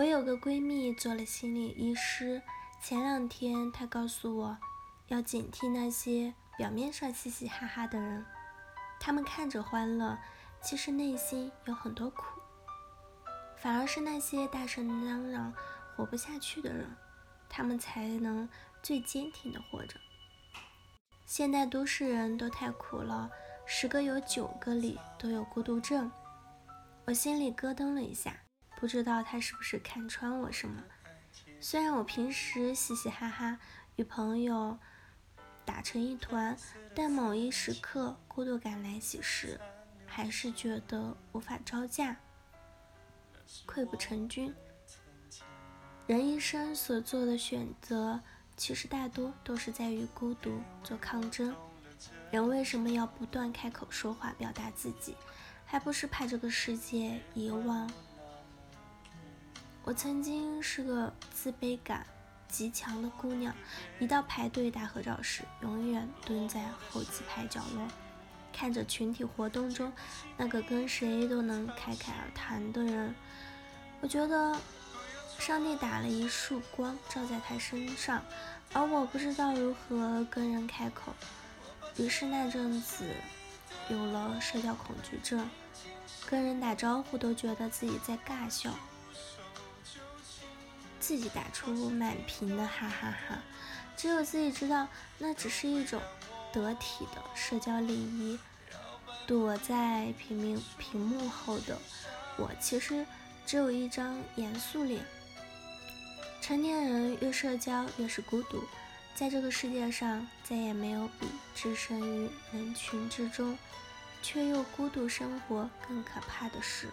我有个闺蜜做了心理医师，前两天她告诉我，要警惕那些表面上嘻嘻哈哈的人，他们看着欢乐，其实内心有很多苦。反而是那些大声嚷嚷、活不下去的人，他们才能最坚挺的活着。现代都市人都太苦了，十个有九个里都有孤独症。我心里咯噔了一下，不知道他是不是看穿我什么。虽然我平时嘻嘻哈哈，与朋友打成一团，但某一时刻孤独感来袭时，还是觉得无法招架。溃不成军。人一生所做的选择，其实大多都是在与孤独做抗争。人为什么要不断开口说话，表达自己，还不是怕这个世界遗忘？我曾经是个自卑感极强的姑娘，一到排队打合照时，永远蹲在后几排角落，看着群体活动中那个跟谁都能侃侃而谈的人。我觉得上帝打了一束光照在他身上，而我不知道如何跟人开口，于是那阵子有了社交恐惧症，跟人打招呼都觉得自己在尬笑，自己打出满屏的哈哈哈，只有自己知道那只是一种得体的社交礼仪。躲在屏幕屏幕后的我，其实。只有一张严肃脸。成年人越社交越是孤独，在这个世界上再也没有比置身于人群之中却又孤独生活更可怕的事。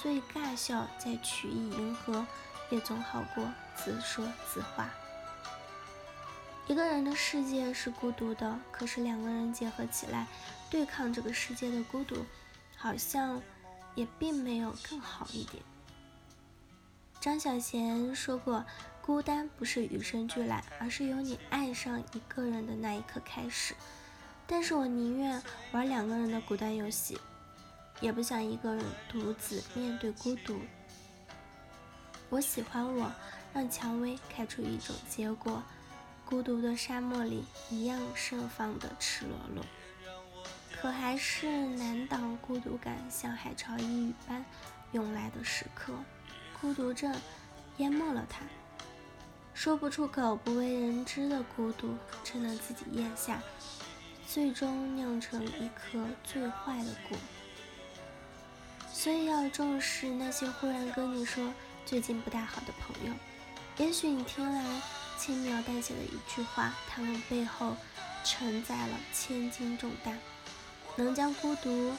所以尬笑再曲意迎合，也总好过自说自话。一个人的世界是孤独的，可是两个人结合起来对抗这个世界的孤独，好像也并没有更好一点。张小娴说过：“孤单不是与生俱来，而是由你爱上一个人的那一刻开始。”但是我宁愿玩两个人的孤单游戏，也不想一个人独自面对孤独。我喜欢我，让蔷薇开出一种结果，孤独的沙漠里一样盛放的赤裸裸，可还是难挡孤独感像海潮一雨般涌来的时刻。孤独症淹没了他，说不出口、不为人知的孤独，只能自己咽下，最终酿成一颗最坏的果。所以要重视那些忽然跟你说最近不大好的朋友，也许你听来轻描淡写的一句话，他们背后承载了千斤重担，能将孤独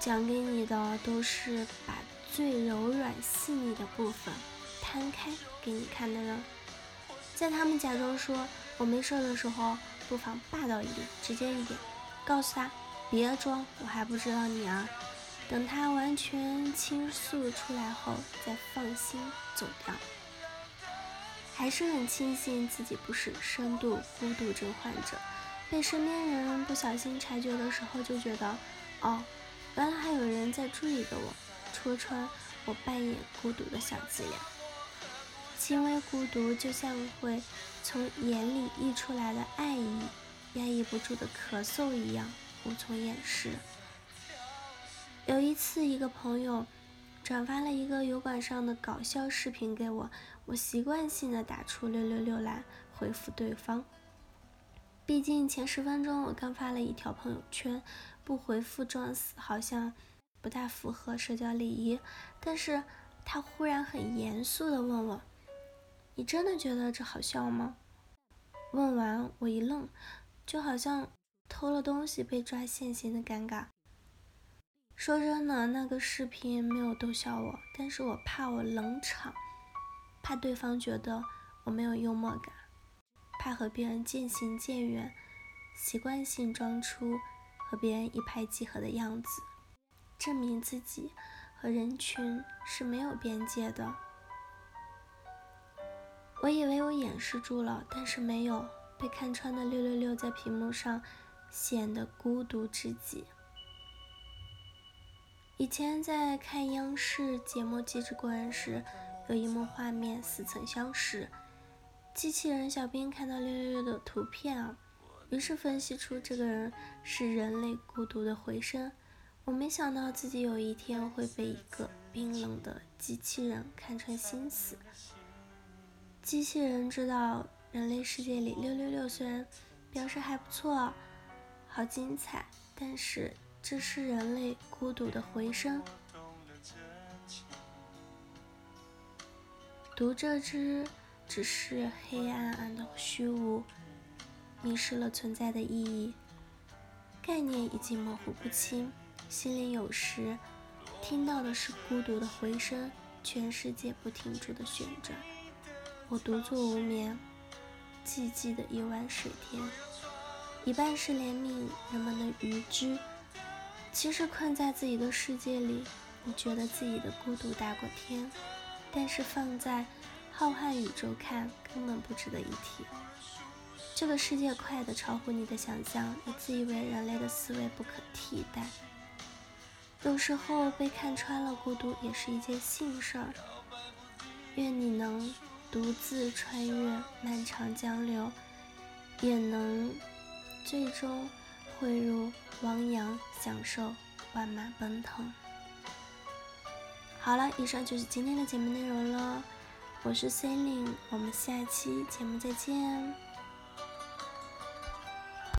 讲给你的，都是把。最柔软细腻的部分摊开给你看的人，在他们假装说我没事的时候，不妨霸道一点，直接一点，告诉他别装，我还不知道你啊。等他完全倾诉出来后，再放心走掉。还是很庆幸自己不是深度孤独症患者，被身边人不小心察觉的时候，就觉得哦，原来还有人在注意着我。戳穿我扮演孤独的小伎俩，轻微孤独就像会从眼里溢出来的爱意，压抑不住的咳嗽一样，无从掩饰。有一次，一个朋友转发了一个油管上的搞笑视频给我，我习惯性的打出六六六来回复对方，毕竟前十分钟我刚发了一条朋友圈，不回复装死，好像。不大符合社交礼仪，但是他忽然很严肃地问我：“你真的觉得这好笑吗？”问完我一愣，就好像偷了东西被抓现行的尴尬。说真的，那个视频没有逗笑我，但是我怕我冷场，怕对方觉得我没有幽默感，怕和别人渐行渐远，习惯性装出和别人一拍即合的样子。证明自己和人群是没有边界的。我以为我掩饰住了，但是没有被看穿的六六六在屏幕上显得孤独至极。以前在看央视节目《机智过人》时，有一幕画面似曾相识。机器人小兵看到六六六的图片啊，于是分析出这个人是人类孤独的回声。我没想到自己有一天会被一个冰冷的机器人看穿心思。机器人知道人类世界里六六六虽然表示还不错，好精彩，但是。这是人类孤独的回声。读这只只是黑暗暗的虚无，迷失了存在的意义，概念已经模糊不清。心里有时听到的是孤独的回声，全世界不停住的旋转，我独坐无眠，寂寂的一湾水天，一半是怜悯人们的愚知。其实困在自己的世界里，你觉得自己的孤独大过天，但是放在浩瀚宇宙看，根本不值得一提。这个世界快得超乎你的想象，你自以为人类的思维不可替代。有时候被看穿了孤独也是一件幸事儿。愿你能独自穿越漫长江流，也能最终汇入。汪洋享受，万马奔腾。好了，以上就是今天的节目内容了。我是 C e l i n e 我们下期节目再见。